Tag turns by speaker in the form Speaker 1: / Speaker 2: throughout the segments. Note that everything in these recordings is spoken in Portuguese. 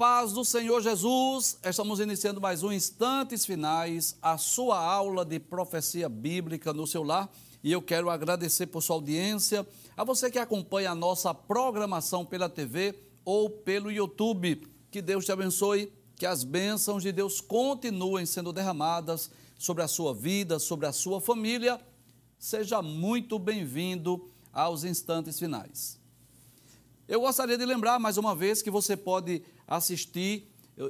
Speaker 1: Paz do Senhor Jesus, estamos iniciando mais um Instantes Finais, a sua aula de profecia bíblica no seu lar. E eu quero agradecer por sua audiência, a você que acompanha a nossa programação pela TV ou pelo YouTube. Que Deus te abençoe, que as bênçãos de Deus continuem sendo derramadas sobre a sua vida, sobre a sua família. Seja muito bem-vindo aos Instantes Finais. Eu gostaria de lembrar mais uma vez que você pode assistir,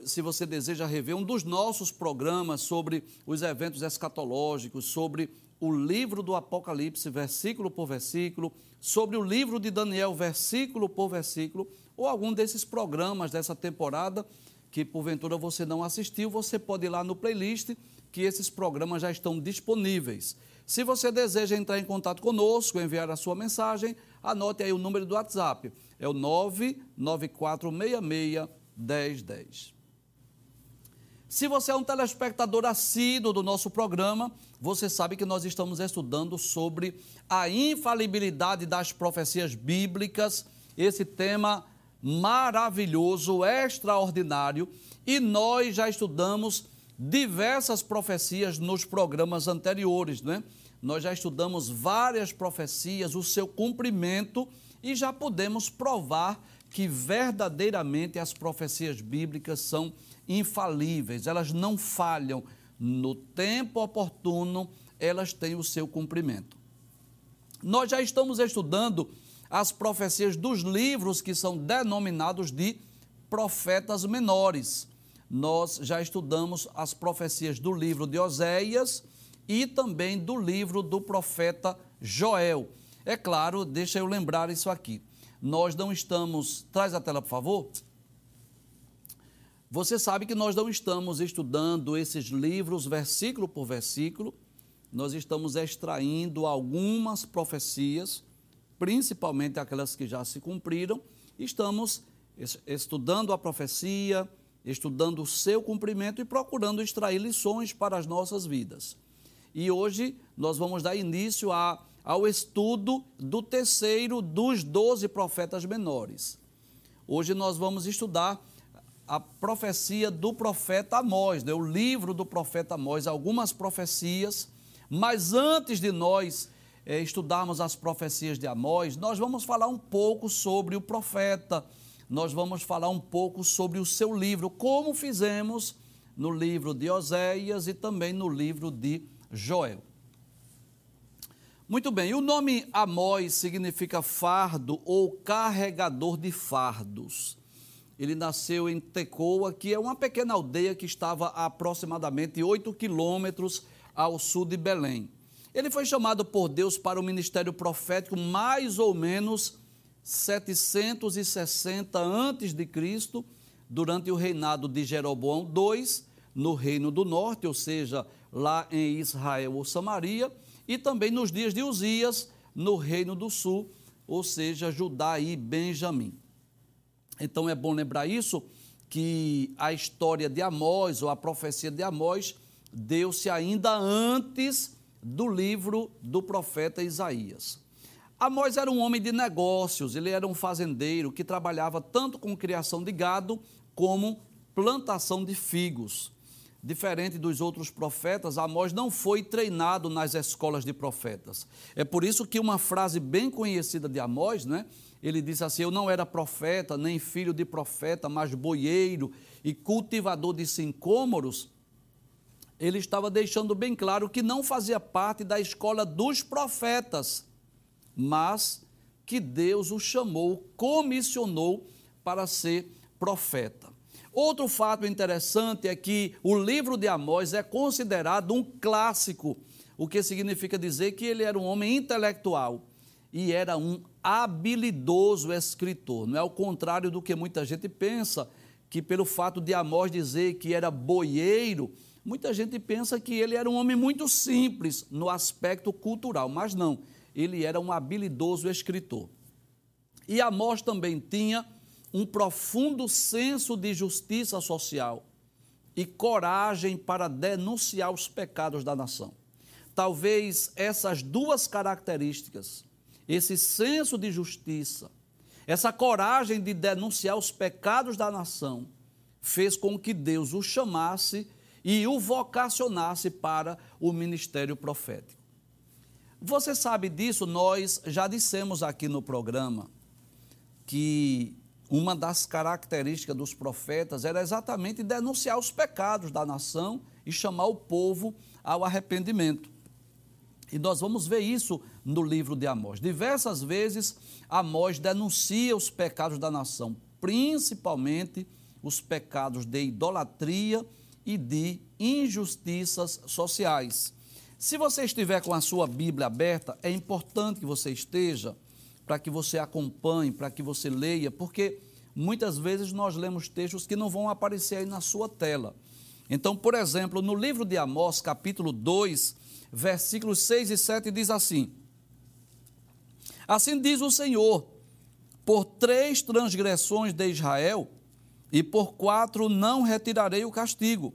Speaker 1: se você deseja rever, um dos nossos programas sobre os eventos escatológicos, sobre o livro do Apocalipse, versículo por versículo, sobre o livro de Daniel, versículo por versículo, ou algum desses programas dessa temporada que porventura você não assistiu, você pode ir lá no playlist que esses programas já estão disponíveis. Se você deseja entrar em contato conosco, enviar a sua mensagem, anote aí o número do WhatsApp é o 99466 1010. Se você é um telespectador assíduo do nosso programa, você sabe que nós estamos estudando sobre a infalibilidade das profecias bíblicas, esse tema maravilhoso, extraordinário, e nós já estudamos diversas profecias nos programas anteriores, né? Nós já estudamos várias profecias, o seu cumprimento e já podemos provar que verdadeiramente as profecias bíblicas são infalíveis, elas não falham. No tempo oportuno, elas têm o seu cumprimento. Nós já estamos estudando as profecias dos livros que são denominados de profetas menores. Nós já estudamos as profecias do livro de Oséias e também do livro do profeta Joel. É claro, deixa eu lembrar isso aqui. Nós não estamos. Traz a tela, por favor. Você sabe que nós não estamos estudando esses livros versículo por versículo, nós estamos extraindo algumas profecias, principalmente aquelas que já se cumpriram, estamos estudando a profecia, estudando o seu cumprimento e procurando extrair lições para as nossas vidas. E hoje nós vamos dar início a ao estudo do terceiro dos doze profetas menores. Hoje nós vamos estudar a profecia do profeta Amós, né? o livro do profeta Amós, algumas profecias, mas antes de nós é, estudarmos as profecias de Amós, nós vamos falar um pouco sobre o profeta, nós vamos falar um pouco sobre o seu livro, como fizemos no livro de Oséias e também no livro de Joel. Muito bem, o nome Amós significa fardo ou carregador de fardos. Ele nasceu em Tecoa, que é uma pequena aldeia que estava a aproximadamente 8 quilômetros ao sul de Belém. Ele foi chamado por Deus para o ministério profético mais ou menos 760 antes de Cristo, durante o reinado de Jeroboão II, no reino do norte, ou seja, lá em Israel ou Samaria e também nos dias de Uzias, no Reino do Sul, ou seja, Judá e Benjamim. Então é bom lembrar isso, que a história de Amós, ou a profecia de Amós, deu-se ainda antes do livro do profeta Isaías. Amós era um homem de negócios, ele era um fazendeiro que trabalhava tanto com criação de gado como plantação de figos. Diferente dos outros profetas, Amós não foi treinado nas escolas de profetas. É por isso que uma frase bem conhecida de Amós, né? Ele disse assim: Eu não era profeta, nem filho de profeta, mas boieiro e cultivador de sincômoros. Ele estava deixando bem claro que não fazia parte da escola dos profetas, mas que Deus o chamou, comissionou para ser profeta. Outro fato interessante é que o livro de Amós é considerado um clássico, o que significa dizer que ele era um homem intelectual e era um habilidoso escritor. Não é o contrário do que muita gente pensa, que pelo fato de Amós dizer que era boieiro, muita gente pensa que ele era um homem muito simples no aspecto cultural, mas não, ele era um habilidoso escritor. E Amós também tinha um profundo senso de justiça social e coragem para denunciar os pecados da nação. Talvez essas duas características, esse senso de justiça, essa coragem de denunciar os pecados da nação, fez com que Deus o chamasse e o vocacionasse para o ministério profético. Você sabe disso, nós já dissemos aqui no programa que uma das características dos profetas era exatamente denunciar os pecados da nação e chamar o povo ao arrependimento. E nós vamos ver isso no livro de Amós. Diversas vezes, Amós denuncia os pecados da nação, principalmente os pecados de idolatria e de injustiças sociais. Se você estiver com a sua Bíblia aberta, é importante que você esteja para que você acompanhe, para que você leia, porque muitas vezes nós lemos textos que não vão aparecer aí na sua tela. Então, por exemplo, no livro de Amós, capítulo 2, versículos 6 e 7, diz assim: Assim diz o Senhor: por três transgressões de Israel e por quatro não retirarei o castigo,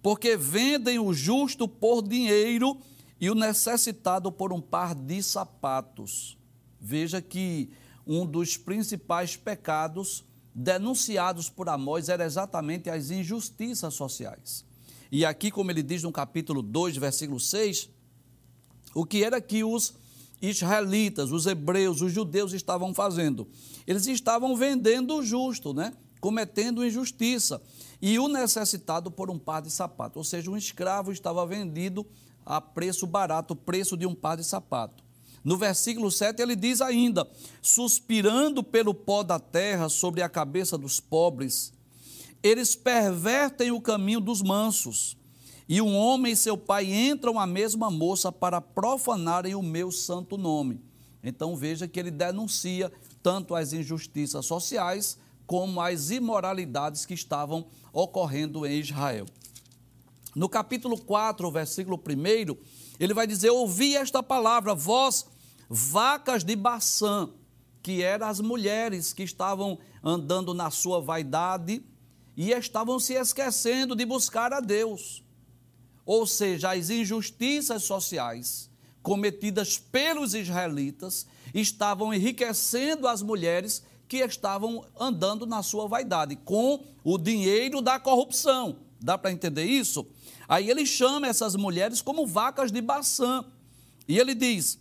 Speaker 1: porque vendem o justo por dinheiro e o necessitado por um par de sapatos. Veja que um dos principais pecados denunciados por Amós era exatamente as injustiças sociais. E aqui, como ele diz no capítulo 2, versículo 6, o que era que os israelitas, os hebreus, os judeus estavam fazendo? Eles estavam vendendo o justo, né? cometendo injustiça, e o necessitado por um par de sapatos. Ou seja, um escravo estava vendido a preço barato, o preço de um par de sapato. No versículo 7 ele diz ainda: suspirando pelo pó da terra sobre a cabeça dos pobres, eles pervertem o caminho dos mansos, e um homem e seu pai entram a mesma moça para profanarem o meu santo nome. Então veja que ele denuncia tanto as injustiças sociais como as imoralidades que estavam ocorrendo em Israel. No capítulo 4, versículo 1, ele vai dizer: Ouvi esta palavra, vós, vacas de Baçã, que eram as mulheres que estavam andando na sua vaidade e estavam se esquecendo de buscar a Deus. Ou seja, as injustiças sociais cometidas pelos israelitas estavam enriquecendo as mulheres que estavam andando na sua vaidade, com o dinheiro da corrupção. Dá para entender isso? Aí ele chama essas mulheres como vacas de Baçã. E ele diz: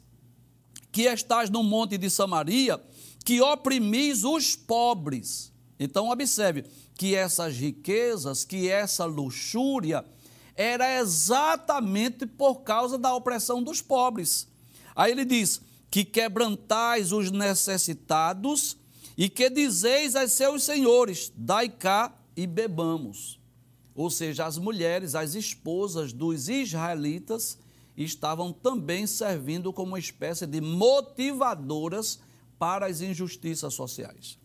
Speaker 1: que estás no monte de Samaria, que oprimis os pobres. Então, observe que essas riquezas, que essa luxúria, era exatamente por causa da opressão dos pobres. Aí ele diz: que quebrantais os necessitados e que dizeis a seus senhores: dai cá e bebamos. Ou seja, as mulheres, as esposas dos israelitas, estavam também servindo como uma espécie de motivadoras para as injustiças sociais.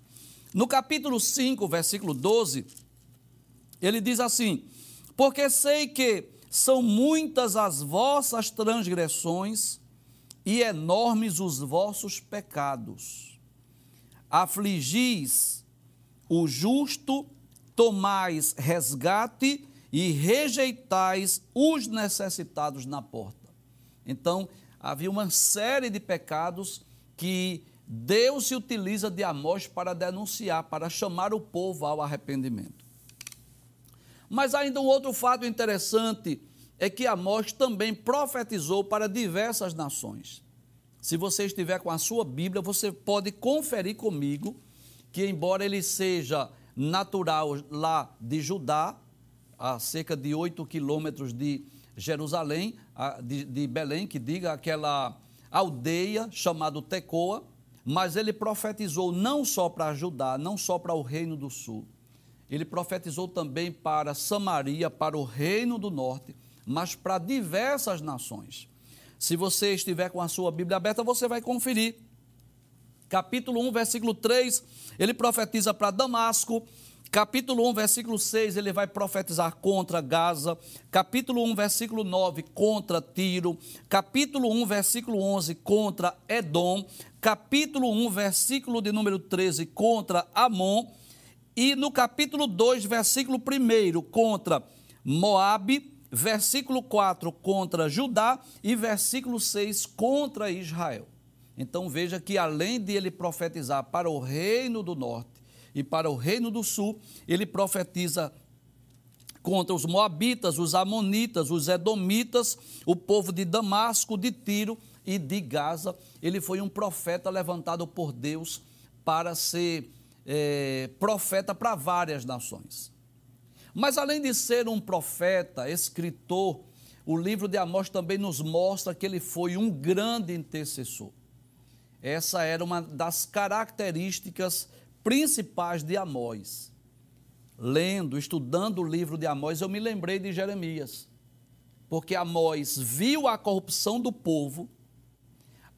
Speaker 1: No capítulo 5, versículo 12, ele diz assim: Porque sei que são muitas as vossas transgressões e enormes os vossos pecados afligis o justo, tomais resgate e rejeitais os necessitados na porta. Então, havia uma série de pecados que Deus se utiliza de Amós para denunciar, para chamar o povo ao arrependimento. Mas ainda um outro fato interessante é que Amós também profetizou para diversas nações. Se você estiver com a sua Bíblia, você pode conferir comigo que, embora ele seja natural lá de Judá, a cerca de 8 quilômetros de Jerusalém, de, de Belém, que diga aquela aldeia chamada Tecoa, mas ele profetizou não só para Judá, não só para o reino do sul, ele profetizou também para Samaria, para o reino do norte, mas para diversas nações. Se você estiver com a sua Bíblia aberta, você vai conferir. Capítulo 1, versículo 3, ele profetiza para Damasco. Capítulo 1, versículo 6, ele vai profetizar contra Gaza. Capítulo 1, versículo 9, contra Tiro. Capítulo 1, versículo 11, contra Edom. Capítulo 1, versículo de número 13, contra Amon. E no capítulo 2, versículo 1, contra Moabe versículo 4 contra Judá e versículo 6 contra Israel. Então veja que além de ele profetizar para o reino do norte, e para o reino do sul. Ele profetiza contra os moabitas, os amonitas, os edomitas, o povo de Damasco, de Tiro e de Gaza. Ele foi um profeta levantado por Deus para ser é, profeta para várias nações. Mas além de ser um profeta, escritor, o livro de Amós também nos mostra que ele foi um grande intercessor. Essa era uma das características principais de Amós. Lendo, estudando o livro de Amós, eu me lembrei de Jeremias. Porque Amós viu a corrupção do povo,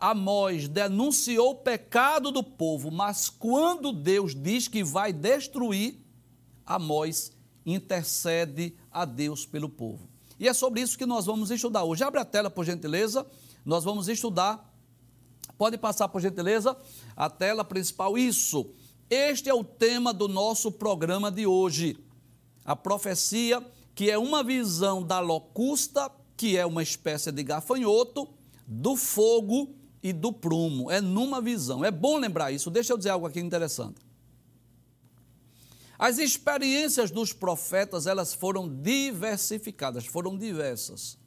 Speaker 1: Amós denunciou o pecado do povo, mas quando Deus diz que vai destruir, Amós intercede a Deus pelo povo. E é sobre isso que nós vamos estudar hoje. Abre a tela, por gentileza. Nós vamos estudar. Pode passar, por gentileza, a tela principal. Isso. Este é o tema do nosso programa de hoje. A profecia, que é uma visão da locusta, que é uma espécie de gafanhoto, do fogo e do prumo. É numa visão. É bom lembrar isso. Deixa eu dizer algo aqui interessante. As experiências dos profetas, elas foram diversificadas, foram diversas.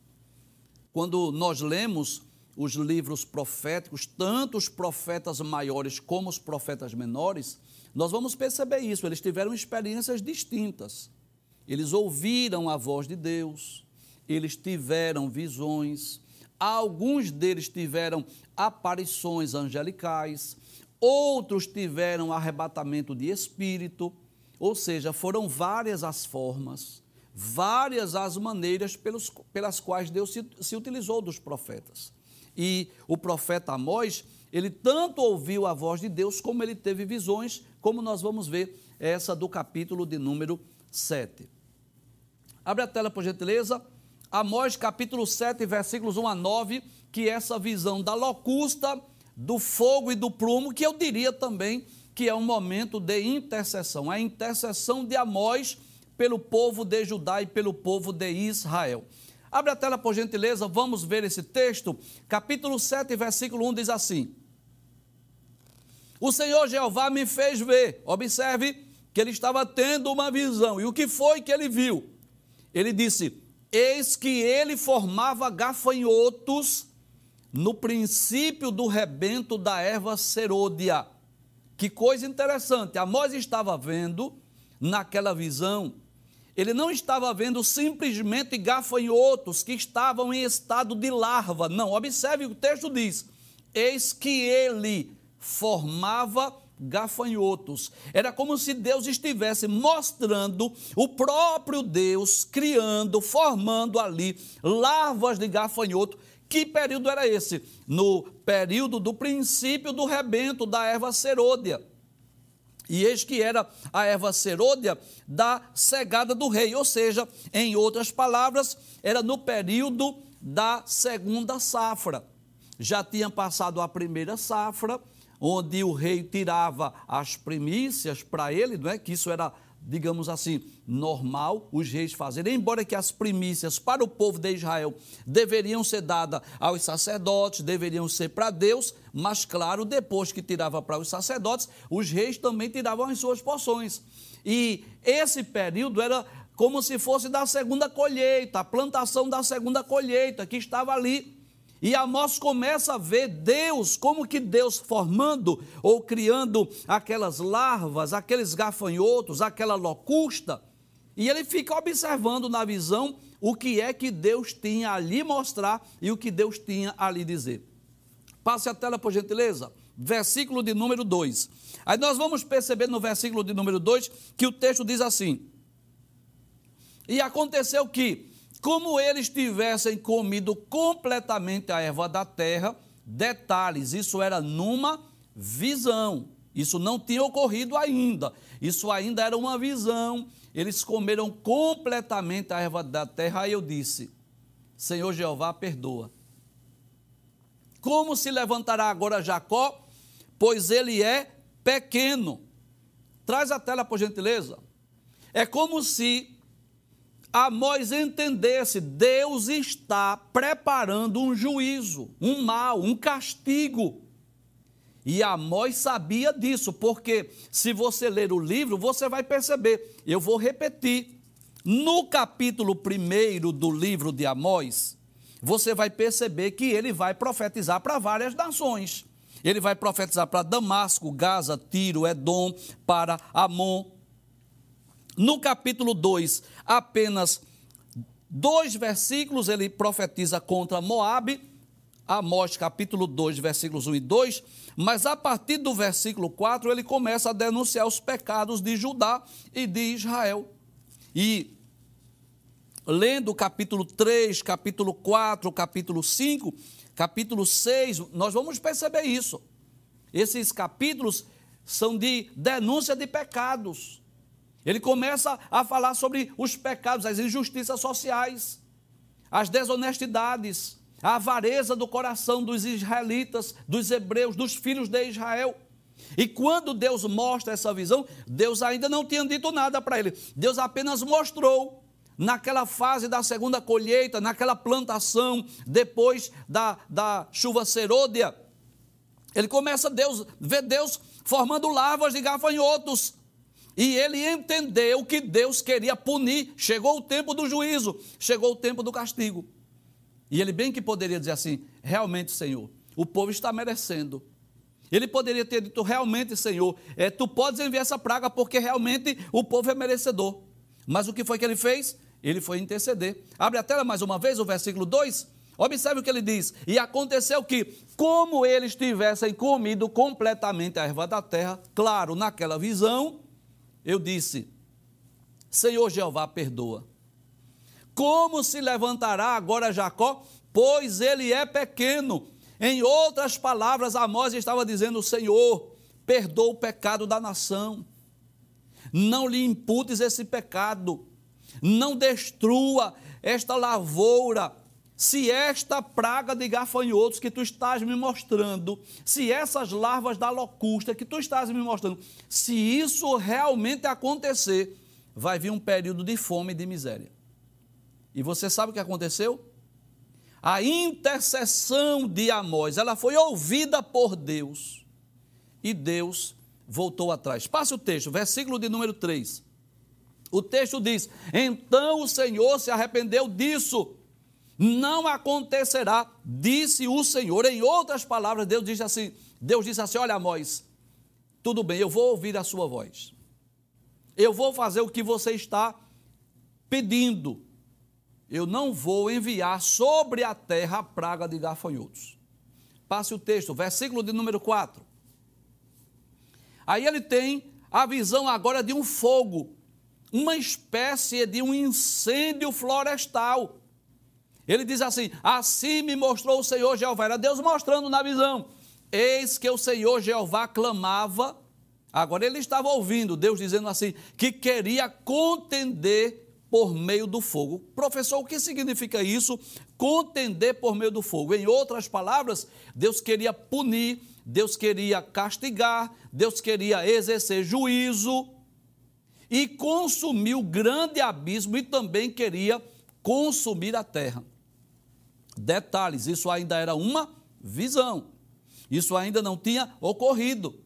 Speaker 1: Quando nós lemos os livros proféticos, tanto os profetas maiores como os profetas menores, nós vamos perceber isso, eles tiveram experiências distintas. Eles ouviram a voz de Deus, eles tiveram visões, Alguns deles tiveram aparições angelicais, outros tiveram arrebatamento de espírito, ou seja, foram várias as formas, várias as maneiras pelos, pelas quais Deus se, se utilizou dos profetas. E o profeta Amós, ele tanto ouviu a voz de Deus, como ele teve visões, como nós vamos ver essa do capítulo de número 7. Abre a tela, por gentileza. Amós capítulo 7, versículos 1 a 9, que é essa visão da locusta, do fogo e do prumo, que eu diria também que é um momento de intercessão, a intercessão de Amós pelo povo de Judá e pelo povo de Israel. Abre a tela, por gentileza, vamos ver esse texto. Capítulo 7, versículo 1 diz assim: O Senhor Jeová me fez ver, observe que ele estava tendo uma visão, e o que foi que ele viu? Ele disse: Eis que ele formava gafanhotos no princípio do rebento da erva serôdia. Que coisa interessante, Amós estava vendo naquela visão, ele não estava vendo simplesmente gafanhotos que estavam em estado de larva. Não, observe o texto diz: eis que ele formava gafanhotos. Era como se Deus estivesse mostrando o próprio Deus criando, formando ali larvas de gafanhoto. Que período era esse? No período do princípio do rebento da erva serôdia. E eis que era a erva serôdia da cegada do rei, ou seja, em outras palavras, era no período da segunda safra. Já tinha passado a primeira safra, onde o rei tirava as primícias para ele, não é? Que isso era, digamos assim, normal os reis fazerem, embora que as primícias para o povo de Israel deveriam ser dadas aos sacerdotes, deveriam ser para Deus, mas claro, depois que tirava para os sacerdotes, os reis também tiravam as suas porções. E esse período era como se fosse da segunda colheita, a plantação da segunda colheita que estava ali e Amós começa a ver Deus, como que Deus formando ou criando aquelas larvas, aqueles gafanhotos, aquela locusta. E ele fica observando na visão o que é que Deus tinha ali mostrar e o que Deus tinha ali dizer. Passe a tela, por gentileza. Versículo de número 2. Aí nós vamos perceber no versículo de número 2 que o texto diz assim: E aconteceu que, como eles tivessem comido completamente a erva da terra. Detalhes, isso era numa visão. Isso não tinha ocorrido ainda. Isso ainda era uma visão. Eles comeram completamente a erva da terra. Aí eu disse: Senhor Jeová, perdoa. Como se levantará agora Jacó? Pois ele é pequeno. Traz a tela, por gentileza. É como se Amós entendesse, Deus está preparando um juízo, um mal, um castigo. E Amós sabia disso, porque se você ler o livro, você vai perceber. Eu vou repetir. No capítulo 1 do livro de Amós, você vai perceber que ele vai profetizar para várias nações. Ele vai profetizar para Damasco, Gaza, Tiro, Edom, para Amon. No capítulo 2, apenas dois versículos, ele profetiza contra Moabe, Amós capítulo 2, versículos 1 e 2, mas a partir do versículo 4 ele começa a denunciar os pecados de Judá e de Israel. E lendo o capítulo 3, capítulo 4, capítulo 5, capítulo 6, nós vamos perceber isso. Esses capítulos são de denúncia de pecados. Ele começa a falar sobre os pecados, as injustiças sociais, as desonestidades, a avareza do coração dos israelitas, dos hebreus, dos filhos de Israel. E quando Deus mostra essa visão, Deus ainda não tinha dito nada para ele. Deus apenas mostrou naquela fase da segunda colheita, naquela plantação, depois da, da chuva serôdia. Ele começa Deus, vê Deus formando larvas de gafanhotos. E ele entendeu que Deus queria punir. Chegou o tempo do juízo, chegou o tempo do castigo. E ele bem que poderia dizer assim: realmente, Senhor, o povo está merecendo. Ele poderia ter dito: realmente, Senhor, é, tu podes enviar essa praga porque realmente o povo é merecedor. Mas o que foi que ele fez? Ele foi interceder. Abre a tela mais uma vez, o versículo 2. Observe o que ele diz. E aconteceu que, como eles tivessem comido completamente a erva da terra, claro, naquela visão, eu disse: Senhor Jeová, perdoa. Como se levantará agora Jacó? Pois ele é pequeno. Em outras palavras, Amós estava dizendo: Senhor, perdoa o pecado da nação. Não lhe imputes esse pecado. Não destrua esta lavoura. Se esta praga de gafanhotos que tu estás me mostrando, se essas larvas da locusta que tu estás me mostrando, se isso realmente acontecer, vai vir um período de fome e de miséria. E você sabe o que aconteceu? A intercessão de Amós, ela foi ouvida por Deus. E Deus voltou atrás. Passe o texto, versículo de número 3. O texto diz: Então o Senhor se arrependeu disso. Não acontecerá, disse o Senhor. Em outras palavras, Deus disse assim: Deus disse assim: Olha, Amós, tudo bem, eu vou ouvir a sua voz. Eu vou fazer o que você está pedindo eu não vou enviar sobre a terra a praga de gafanhotos. Passe o texto, versículo de número 4. Aí ele tem a visão agora de um fogo, uma espécie de um incêndio florestal. Ele diz assim: Assim me mostrou o Senhor Jeová. Era Deus mostrando na visão. Eis que o Senhor Jeová clamava. Agora ele estava ouvindo Deus dizendo assim: que queria contender por meio do fogo. Professor, o que significa isso? Contender por meio do fogo. Em outras palavras, Deus queria punir, Deus queria castigar, Deus queria exercer juízo e consumir o grande abismo e também queria consumir a terra. Detalhes, isso ainda era uma visão. Isso ainda não tinha ocorrido.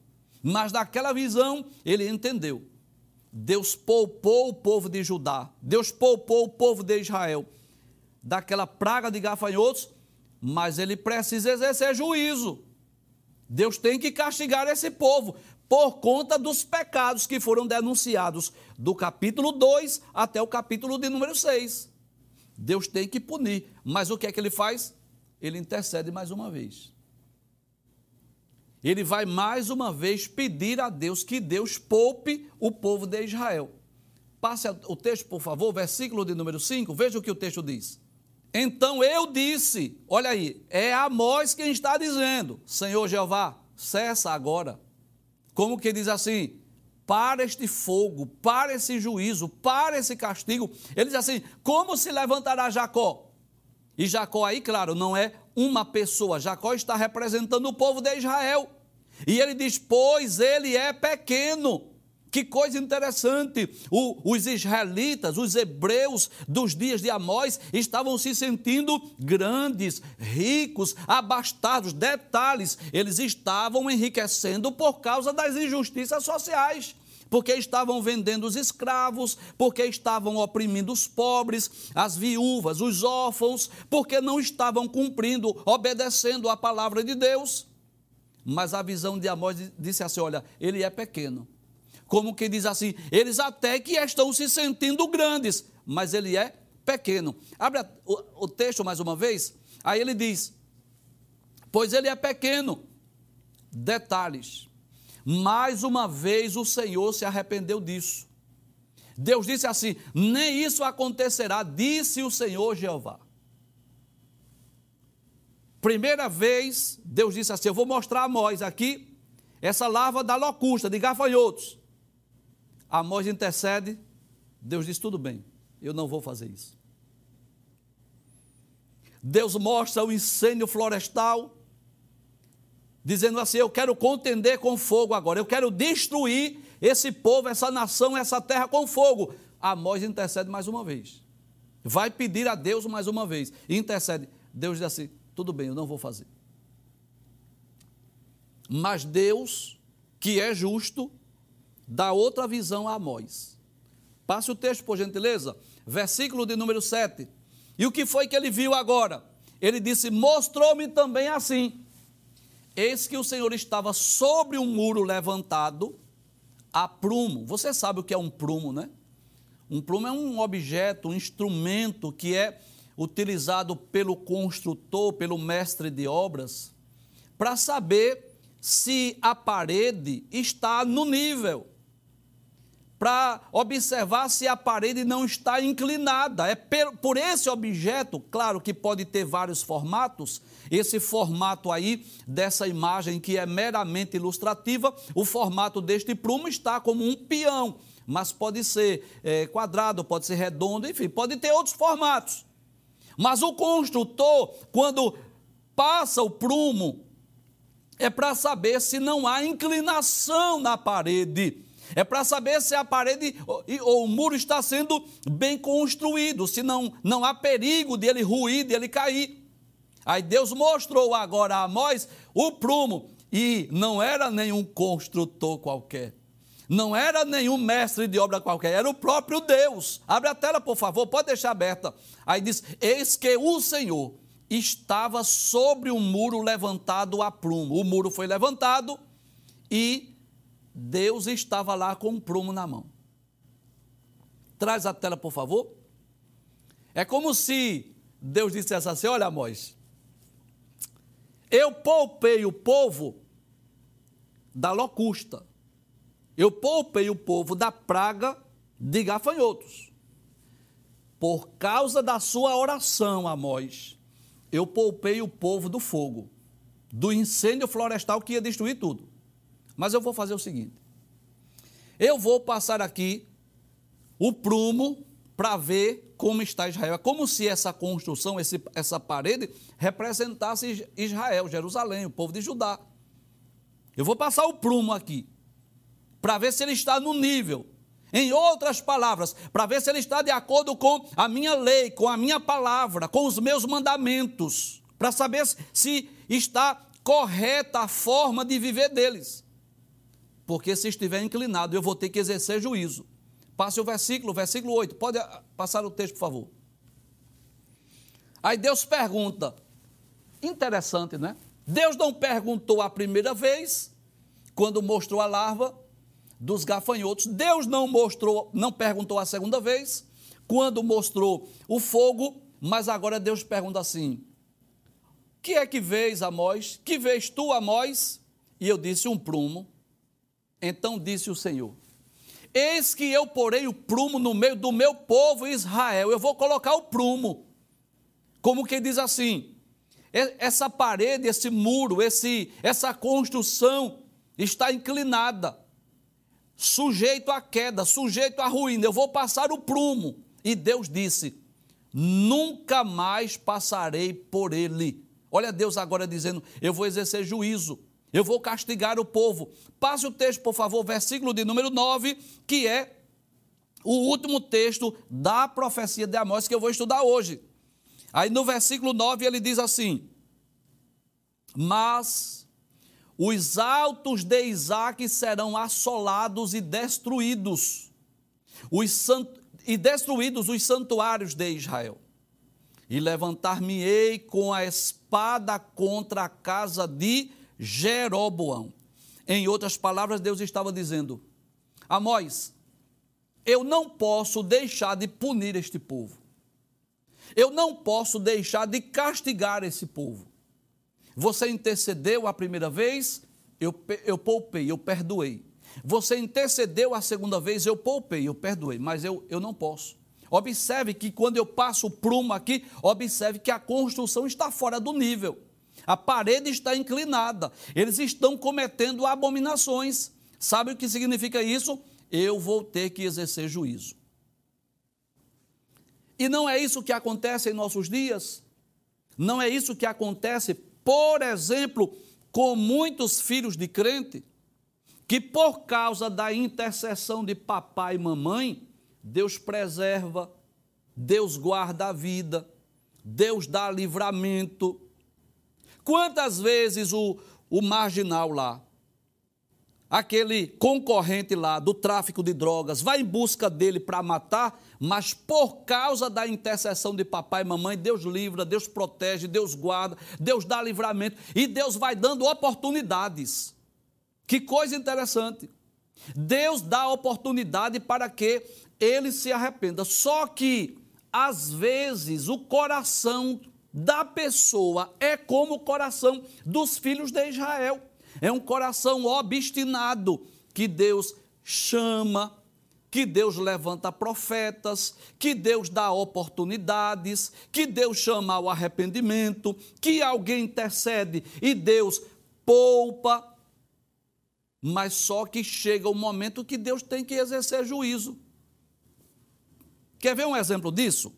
Speaker 1: Mas naquela visão ele entendeu Deus poupou o povo de Judá, Deus poupou o povo de Israel daquela praga de gafanhotos, mas ele precisa exercer juízo. Deus tem que castigar esse povo por conta dos pecados que foram denunciados do capítulo 2 até o capítulo de número 6. Deus tem que punir, mas o que é que ele faz? Ele intercede mais uma vez ele vai mais uma vez pedir a Deus que Deus poupe o povo de Israel. Passe o texto, por favor, versículo de número 5, veja o que o texto diz. Então eu disse, olha aí, é Amós quem está dizendo, Senhor Jeová, cessa agora. Como que diz assim? Para este fogo, para esse juízo, para esse castigo. Ele diz assim: como se levantará Jacó? E Jacó aí, claro, não é uma pessoa. Jacó está representando o povo de Israel. E ele diz: Pois ele é pequeno. Que coisa interessante! O, os israelitas, os hebreus dos dias de Amós estavam se sentindo grandes, ricos, abastados. Detalhes, eles estavam enriquecendo por causa das injustiças sociais porque estavam vendendo os escravos, porque estavam oprimindo os pobres, as viúvas, os órfãos, porque não estavam cumprindo, obedecendo a palavra de Deus. Mas a visão de Amós disse assim: olha, ele é pequeno. Como que diz assim, eles até que estão se sentindo grandes, mas ele é pequeno. Abre o, texto mais uma vez. Aí ele diz: Pois ele é pequeno. Detalhes. Mais uma vez o Senhor se arrependeu disso. Deus disse assim: Nem isso acontecerá, disse o Senhor Jeová. Primeira vez, Deus disse assim: Eu vou mostrar a Amós aqui essa larva da locusta, de gafanhotos. Amós intercede, Deus diz: Tudo bem, eu não vou fazer isso. Deus mostra o incêndio florestal, dizendo assim: Eu quero contender com fogo agora, eu quero destruir esse povo, essa nação, essa terra com fogo. Amós intercede mais uma vez. Vai pedir a Deus mais uma vez. Intercede. Deus diz assim: tudo bem, eu não vou fazer. Mas Deus, que é justo, dá outra visão a Amós. Passe o texto, por gentileza. Versículo de número 7. E o que foi que ele viu agora? Ele disse: Mostrou-me também assim. Eis que o Senhor estava sobre um muro levantado a prumo. Você sabe o que é um prumo, né? Um prumo é um objeto, um instrumento que é utilizado pelo construtor, pelo mestre de obras, para saber se a parede está no nível, para observar se a parede não está inclinada. É por esse objeto, claro que pode ter vários formatos, esse formato aí dessa imagem que é meramente ilustrativa, o formato deste prumo está como um peão, mas pode ser é, quadrado, pode ser redondo, enfim, pode ter outros formatos. Mas o construtor, quando passa o prumo, é para saber se não há inclinação na parede. É para saber se a parede ou o muro está sendo bem construído, se não, não há perigo dele ruir, dele cair. Aí Deus mostrou agora a Amós o prumo, e não era nenhum construtor qualquer. Não era nenhum mestre de obra qualquer, era o próprio Deus. Abre a tela, por favor, pode deixar aberta. Aí diz: Eis que o Senhor estava sobre um muro levantado a prumo. O muro foi levantado e Deus estava lá com um prumo na mão. Traz a tela, por favor. É como se Deus dissesse assim: Olha, Amós, eu poupei o povo da locusta eu poupei o povo da praga de gafanhotos. Por causa da sua oração, Amós, eu poupei o povo do fogo, do incêndio florestal que ia destruir tudo. Mas eu vou fazer o seguinte: eu vou passar aqui o prumo para ver como está Israel. É como se essa construção, esse, essa parede, representasse Israel, Jerusalém, o povo de Judá. Eu vou passar o prumo aqui para ver se ele está no nível. Em outras palavras, para ver se ele está de acordo com a minha lei, com a minha palavra, com os meus mandamentos, para saber se está correta a forma de viver deles. Porque se estiver inclinado, eu vou ter que exercer juízo. Passe o versículo, versículo 8. Pode passar o texto, por favor. Aí Deus pergunta. Interessante, né? Deus não perguntou a primeira vez, quando mostrou a larva, dos gafanhotos. Deus não mostrou, não perguntou a segunda vez, quando mostrou o fogo, mas agora Deus pergunta assim: Que é que vês, Amós? Que vês tu, Amós? E eu disse: Um prumo. Então disse o Senhor: Eis que eu porei o prumo no meio do meu povo Israel. Eu vou colocar o prumo. Como que diz assim: essa parede, esse muro, esse, essa construção está inclinada sujeito à queda, sujeito à ruína, eu vou passar o prumo. E Deus disse: nunca mais passarei por ele. Olha Deus agora dizendo: eu vou exercer juízo. Eu vou castigar o povo. Passe o texto, por favor, versículo de número 9, que é o último texto da profecia de Amós que eu vou estudar hoje. Aí no versículo 9 ele diz assim: Mas os altos de Isaac serão assolados e destruídos, os sant... e destruídos os santuários de Israel. E levantar-me-ei com a espada contra a casa de Jeroboão. Em outras palavras, Deus estava dizendo: Amós, eu não posso deixar de punir este povo. Eu não posso deixar de castigar esse povo. Você intercedeu a primeira vez, eu, eu poupei, eu perdoei. Você intercedeu a segunda vez, eu poupei, eu perdoei, mas eu, eu não posso. Observe que quando eu passo o prumo aqui, observe que a construção está fora do nível. A parede está inclinada. Eles estão cometendo abominações. Sabe o que significa isso? Eu vou ter que exercer juízo. E não é isso que acontece em nossos dias? Não é isso que acontece, por exemplo, com muitos filhos de crente, que por causa da intercessão de papai e mamãe, Deus preserva, Deus guarda a vida, Deus dá livramento, Quantas vezes o, o marginal lá, aquele concorrente lá do tráfico de drogas, vai em busca dele para matar, mas por causa da intercessão de papai e mamãe, Deus livra, Deus protege, Deus guarda, Deus dá livramento e Deus vai dando oportunidades. Que coisa interessante. Deus dá oportunidade para que ele se arrependa. Só que, às vezes, o coração da pessoa é como o coração dos filhos de Israel. É um coração obstinado que Deus chama, que Deus levanta profetas, que Deus dá oportunidades, que Deus chama ao arrependimento, que alguém intercede e Deus poupa. Mas só que chega o momento que Deus tem que exercer juízo. Quer ver um exemplo disso?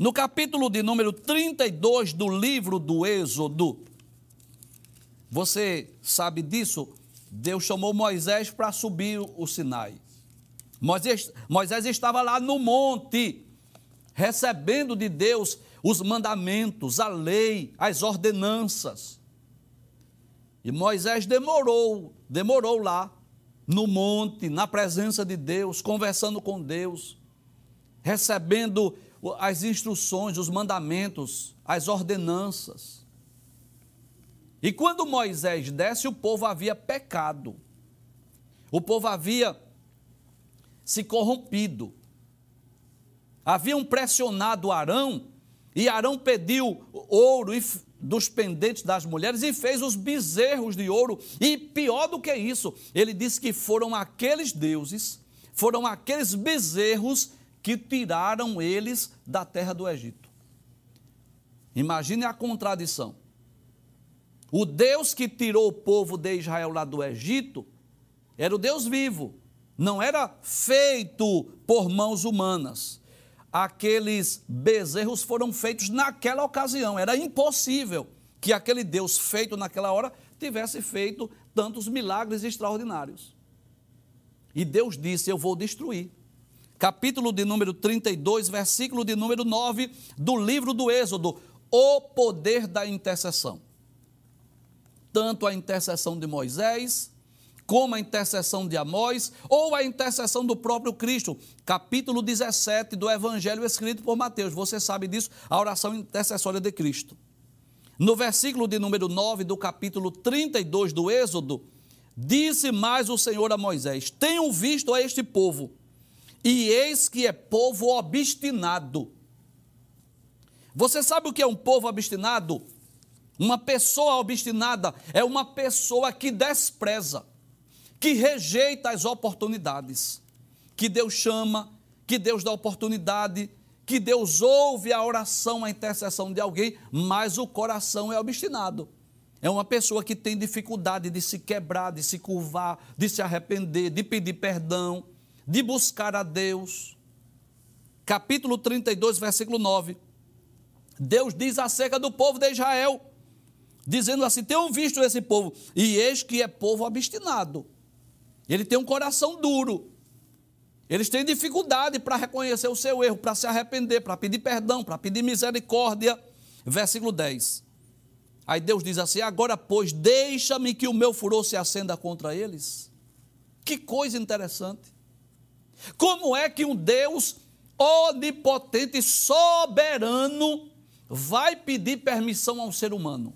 Speaker 1: No capítulo de número 32 do livro do Êxodo, você sabe disso? Deus chamou Moisés para subir o Sinai. Moisés, Moisés estava lá no monte, recebendo de Deus os mandamentos, a lei, as ordenanças. E Moisés demorou, demorou lá, no monte, na presença de Deus, conversando com Deus, recebendo as instruções, os mandamentos, as ordenanças. E quando Moisés desce, o povo havia pecado. O povo havia se corrompido. Haviam pressionado Arão, e Arão pediu ouro dos pendentes das mulheres e fez os bezerros de ouro. E pior do que isso, ele disse que foram aqueles deuses, foram aqueles bezerros que tiraram eles da terra do Egito. Imagine a contradição. O Deus que tirou o povo de Israel lá do Egito era o Deus vivo, não era feito por mãos humanas. Aqueles bezerros foram feitos naquela ocasião, era impossível que aquele Deus feito naquela hora tivesse feito tantos milagres extraordinários. E Deus disse: Eu vou destruir capítulo de número 32, versículo de número 9 do livro do Êxodo, o poder da intercessão. Tanto a intercessão de Moisés, como a intercessão de Amós, ou a intercessão do próprio Cristo, capítulo 17 do Evangelho escrito por Mateus. Você sabe disso, a oração intercessória de Cristo. No versículo de número 9 do capítulo 32 do Êxodo, disse mais o Senhor a Moisés: Tenham visto a este povo e eis que é povo obstinado. Você sabe o que é um povo obstinado? Uma pessoa obstinada é uma pessoa que despreza, que rejeita as oportunidades, que Deus chama, que Deus dá oportunidade, que Deus ouve a oração, a intercessão de alguém, mas o coração é obstinado. É uma pessoa que tem dificuldade de se quebrar, de se curvar, de se arrepender, de pedir perdão de buscar a Deus. Capítulo 32, versículo 9. Deus diz acerca do povo de Israel: dizendo assim: Tenham visto esse povo, e eis que é povo obstinado. Ele tem um coração duro. Eles têm dificuldade para reconhecer o seu erro, para se arrepender, para pedir perdão, para pedir misericórdia. Versículo 10. Aí Deus diz assim: Agora, pois, deixa-me que o meu furor se acenda contra eles. Que coisa interessante. Como é que um Deus onipotente, soberano, vai pedir permissão ao ser humano?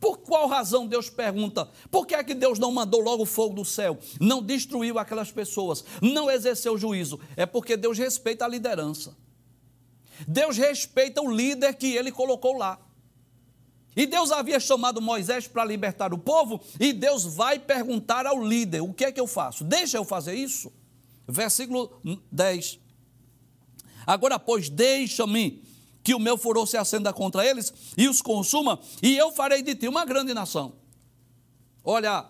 Speaker 1: Por qual razão Deus pergunta? Por que é que Deus não mandou logo fogo do céu? Não destruiu aquelas pessoas, não exerceu juízo? É porque Deus respeita a liderança. Deus respeita o líder que ele colocou lá. E Deus havia chamado Moisés para libertar o povo, e Deus vai perguntar ao líder: o que é que eu faço? Deixa eu fazer isso? Versículo 10. Agora, pois, deixa-me que o meu furor se acenda contra eles e os consuma, e eu farei de ti uma grande nação. Olha,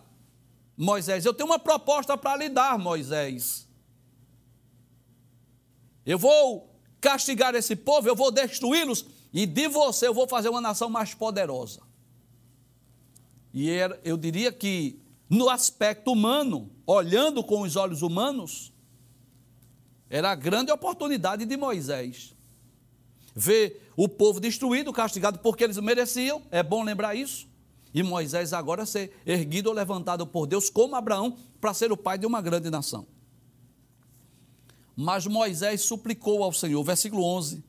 Speaker 1: Moisés, eu tenho uma proposta para lhe dar, Moisés. Eu vou castigar esse povo, eu vou destruí-los, e de você eu vou fazer uma nação mais poderosa. E eu diria que, no aspecto humano, olhando com os olhos humanos, era a grande oportunidade de Moisés ver o povo destruído, castigado porque eles mereciam, é bom lembrar isso. E Moisés agora ser erguido ou levantado por Deus, como Abraão, para ser o pai de uma grande nação. Mas Moisés suplicou ao Senhor, versículo 11.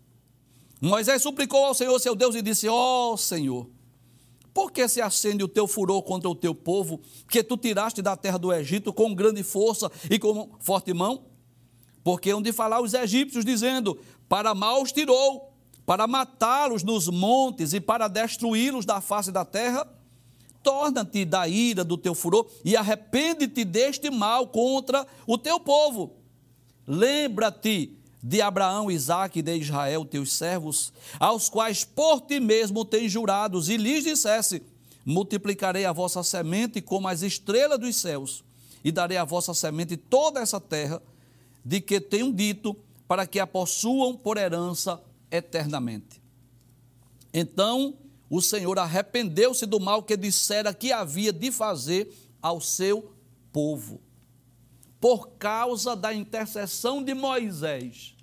Speaker 1: Moisés suplicou ao Senhor, seu Deus, e disse: Ó oh, Senhor, por que se acende o teu furor contra o teu povo, que tu tiraste da terra do Egito com grande força e com forte mão? Porque onde falar os egípcios, dizendo: Para mal os tirou, para matá-los nos montes e para destruí-los da face da terra? Torna-te da ira do teu furor e arrepende-te deste mal contra o teu povo. Lembra-te de Abraão, Isaque e de Israel, teus servos, aos quais por ti mesmo tens jurados, e lhes dissesse: Multiplicarei a vossa semente como as estrelas dos céus, e darei a vossa semente toda essa terra, de que tenho dito, para que a possuam por herança eternamente. Então o Senhor arrependeu-se do mal que dissera que havia de fazer ao seu povo. Por causa da intercessão de Moisés,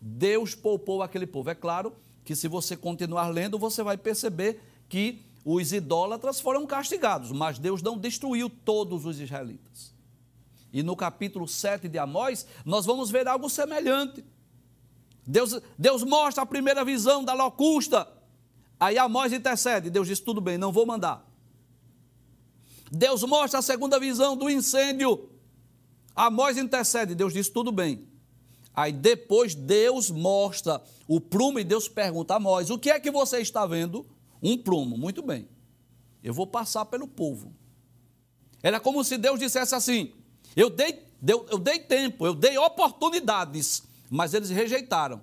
Speaker 1: Deus poupou aquele povo. É claro que se você continuar lendo, você vai perceber que os idólatras foram castigados, mas Deus não destruiu todos os israelitas. E no capítulo 7 de Amós, nós vamos ver algo semelhante. Deus, Deus mostra a primeira visão da locusta. Aí Amós intercede. Deus diz: tudo bem, não vou mandar. Deus mostra a segunda visão do incêndio. Amós intercede. Deus diz: tudo bem. Aí depois Deus mostra o prumo e Deus pergunta a Amós: o que é que você está vendo? Um prumo. Muito bem. Eu vou passar pelo povo. Era como se Deus dissesse assim: eu dei, eu dei tempo, eu dei oportunidades mas eles rejeitaram.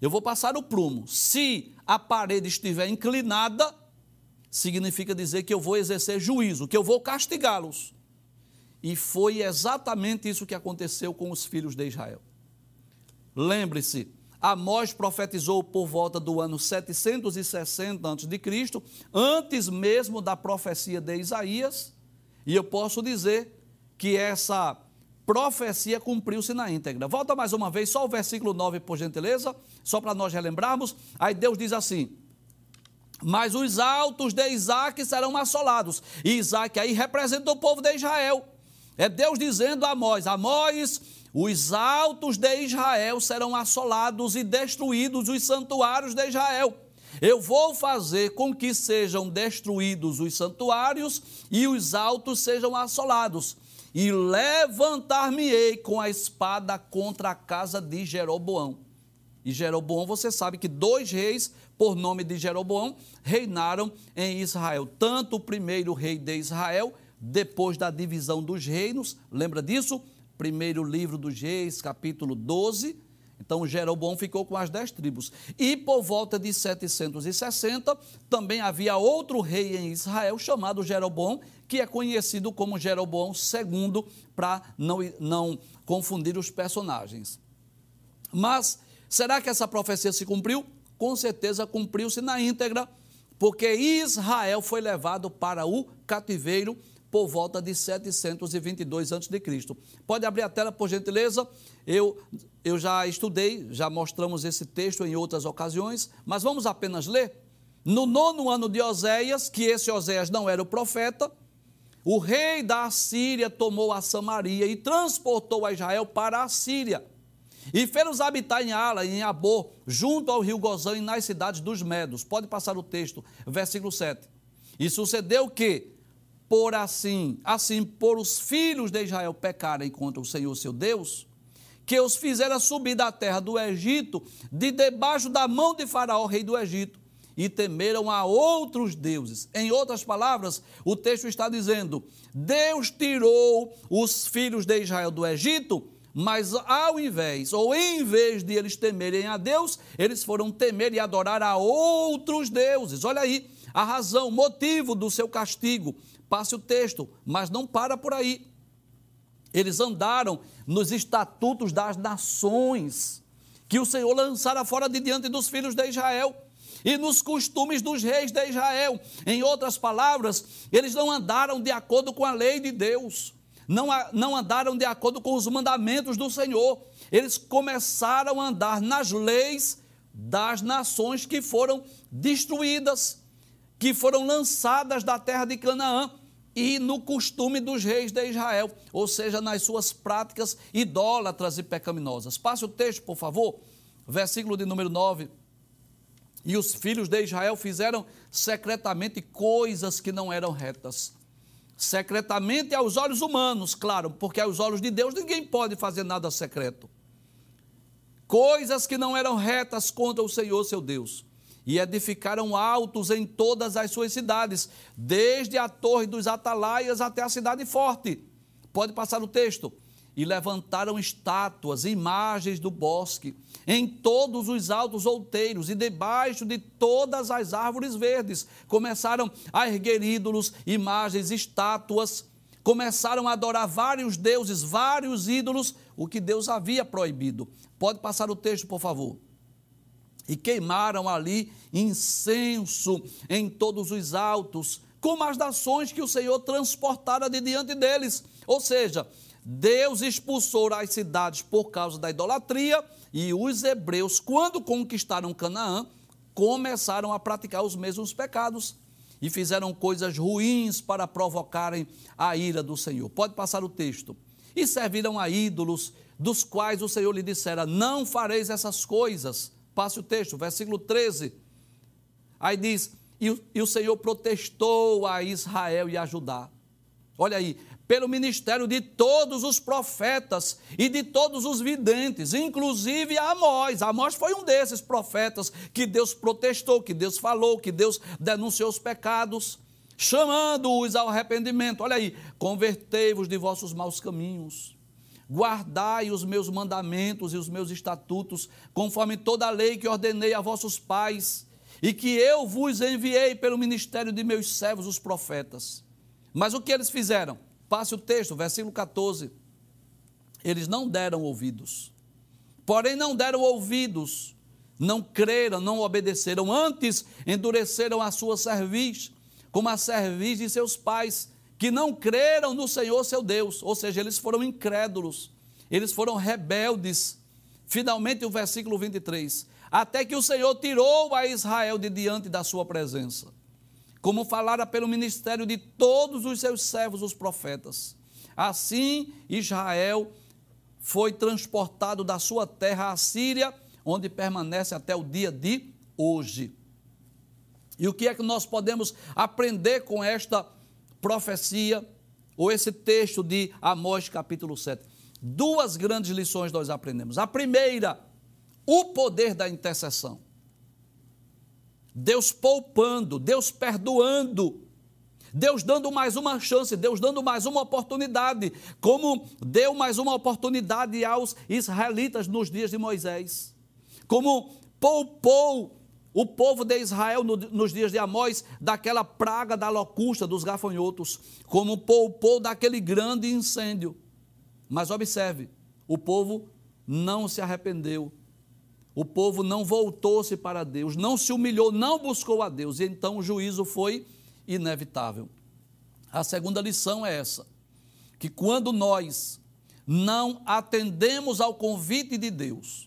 Speaker 1: Eu vou passar o prumo. Se a parede estiver inclinada, significa dizer que eu vou exercer juízo, que eu vou castigá-los. E foi exatamente isso que aconteceu com os filhos de Israel. Lembre-se, Amós profetizou por volta do ano 760 a.C., antes mesmo da profecia de Isaías, e eu posso dizer que essa profecia cumpriu-se na íntegra. Volta mais uma vez, só o versículo 9, por gentileza, só para nós relembrarmos. Aí Deus diz assim: Mas os altos de Isaac serão assolados. E Isaac aí representa o povo de Israel. É Deus dizendo a Amós: Amós, os altos de Israel serão assolados e destruídos os santuários de Israel. Eu vou fazer com que sejam destruídos os santuários e os altos sejam assolados e levantar-me-ei com a espada contra a casa de Jeroboão. E Jeroboão, você sabe que dois reis, por nome de Jeroboão, reinaram em Israel. Tanto o primeiro rei de Israel, depois da divisão dos reinos, lembra disso? Primeiro livro dos reis, capítulo 12. Então Jeroboão ficou com as dez tribos. E por volta de 760, também havia outro rei em Israel chamado Jeroboão, que é conhecido como Jeroboão II, para não, não confundir os personagens. Mas será que essa profecia se cumpriu? Com certeza cumpriu-se na íntegra, porque Israel foi levado para o cativeiro por volta de 722 a.C. Pode abrir a tela, por gentileza? Eu, eu já estudei, já mostramos esse texto em outras ocasiões, mas vamos apenas ler. No nono ano de Oséias, que esse Oséias não era o profeta, o rei da Assíria tomou a Samaria e transportou a Israel para a Síria. E fez-os habitar em Ala, em Abor, junto ao rio Gozã e nas cidades dos Medos. Pode passar o texto, versículo 7. E sucedeu que, por assim, assim por os filhos de Israel pecarem contra o Senhor seu Deus, que os fizera subir da terra do Egito, de debaixo da mão de Faraó, rei do Egito, e temeram a outros deuses. Em outras palavras, o texto está dizendo: Deus tirou os filhos de Israel do Egito, mas ao invés, ou em vez de eles temerem a Deus, eles foram temer e adorar a outros deuses. Olha aí a razão, o motivo do seu castigo. Passe o texto, mas não para por aí. Eles andaram nos estatutos das nações que o Senhor lançara fora de diante dos filhos de Israel e nos costumes dos reis de Israel. Em outras palavras, eles não andaram de acordo com a lei de Deus, não, não andaram de acordo com os mandamentos do Senhor. Eles começaram a andar nas leis das nações que foram destruídas que foram lançadas da terra de Canaã e no costume dos reis de Israel, ou seja, nas suas práticas idólatras e pecaminosas. Passe o texto, por favor, versículo de número 9. E os filhos de Israel fizeram secretamente coisas que não eram retas. Secretamente aos olhos humanos, claro, porque aos olhos de Deus ninguém pode fazer nada secreto. Coisas que não eram retas contra o Senhor seu Deus e edificaram altos em todas as suas cidades, desde a torre dos atalaias até a cidade forte. Pode passar o texto. E levantaram estátuas, imagens do bosque, em todos os altos outeiros e debaixo de todas as árvores verdes. Começaram a erguer ídolos, imagens, estátuas. Começaram a adorar vários deuses, vários ídolos, o que Deus havia proibido. Pode passar o texto, por favor e queimaram ali incenso em todos os altos, como as nações que o Senhor transportara de diante deles. Ou seja, Deus expulsou as cidades por causa da idolatria e os hebreus, quando conquistaram Canaã, começaram a praticar os mesmos pecados e fizeram coisas ruins para provocarem a ira do Senhor. Pode passar o texto. E serviram a ídolos, dos quais o Senhor lhe dissera: Não fareis essas coisas Passe o texto, versículo 13. Aí diz: e, e o Senhor protestou a Israel e a Judá. Olha aí, pelo ministério de todos os profetas e de todos os videntes, inclusive Amós. Amós foi um desses profetas que Deus protestou, que Deus falou, que Deus denunciou os pecados, chamando-os ao arrependimento. Olha aí, convertei-vos de vossos maus caminhos guardai os meus mandamentos e os meus estatutos, conforme toda a lei que ordenei a vossos pais, e que eu vos enviei pelo ministério de meus servos, os profetas. Mas o que eles fizeram? Passe o texto, versículo 14. Eles não deram ouvidos. Porém, não deram ouvidos, não creram, não obedeceram, antes endureceram a sua cerviz, como a cerviz de seus pais que não creram no Senhor seu Deus, ou seja, eles foram incrédulos, eles foram rebeldes. Finalmente, o versículo 23: Até que o Senhor tirou a Israel de diante da sua presença, como falara pelo ministério de todos os seus servos, os profetas. Assim, Israel foi transportado da sua terra à Síria, onde permanece até o dia de hoje. E o que é que nós podemos aprender com esta profecia, ou esse texto de Amós capítulo 7. Duas grandes lições nós aprendemos. A primeira, o poder da intercessão. Deus poupando, Deus perdoando, Deus dando mais uma chance, Deus dando mais uma oportunidade, como deu mais uma oportunidade aos israelitas nos dias de Moisés, como poupou o povo de Israel no, nos dias de Amós daquela praga da locusta dos gafanhotos, como poupou daquele grande incêndio. Mas observe, o povo não se arrependeu. o povo não voltou-se para Deus, não se humilhou, não buscou a Deus, e então o juízo foi inevitável. A segunda lição é essa: que quando nós não atendemos ao convite de Deus,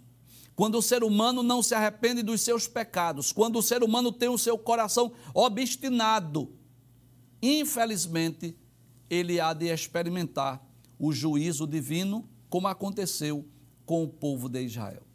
Speaker 1: quando o ser humano não se arrepende dos seus pecados, quando o ser humano tem o seu coração obstinado, infelizmente, ele há de experimentar o juízo divino, como aconteceu com o povo de Israel.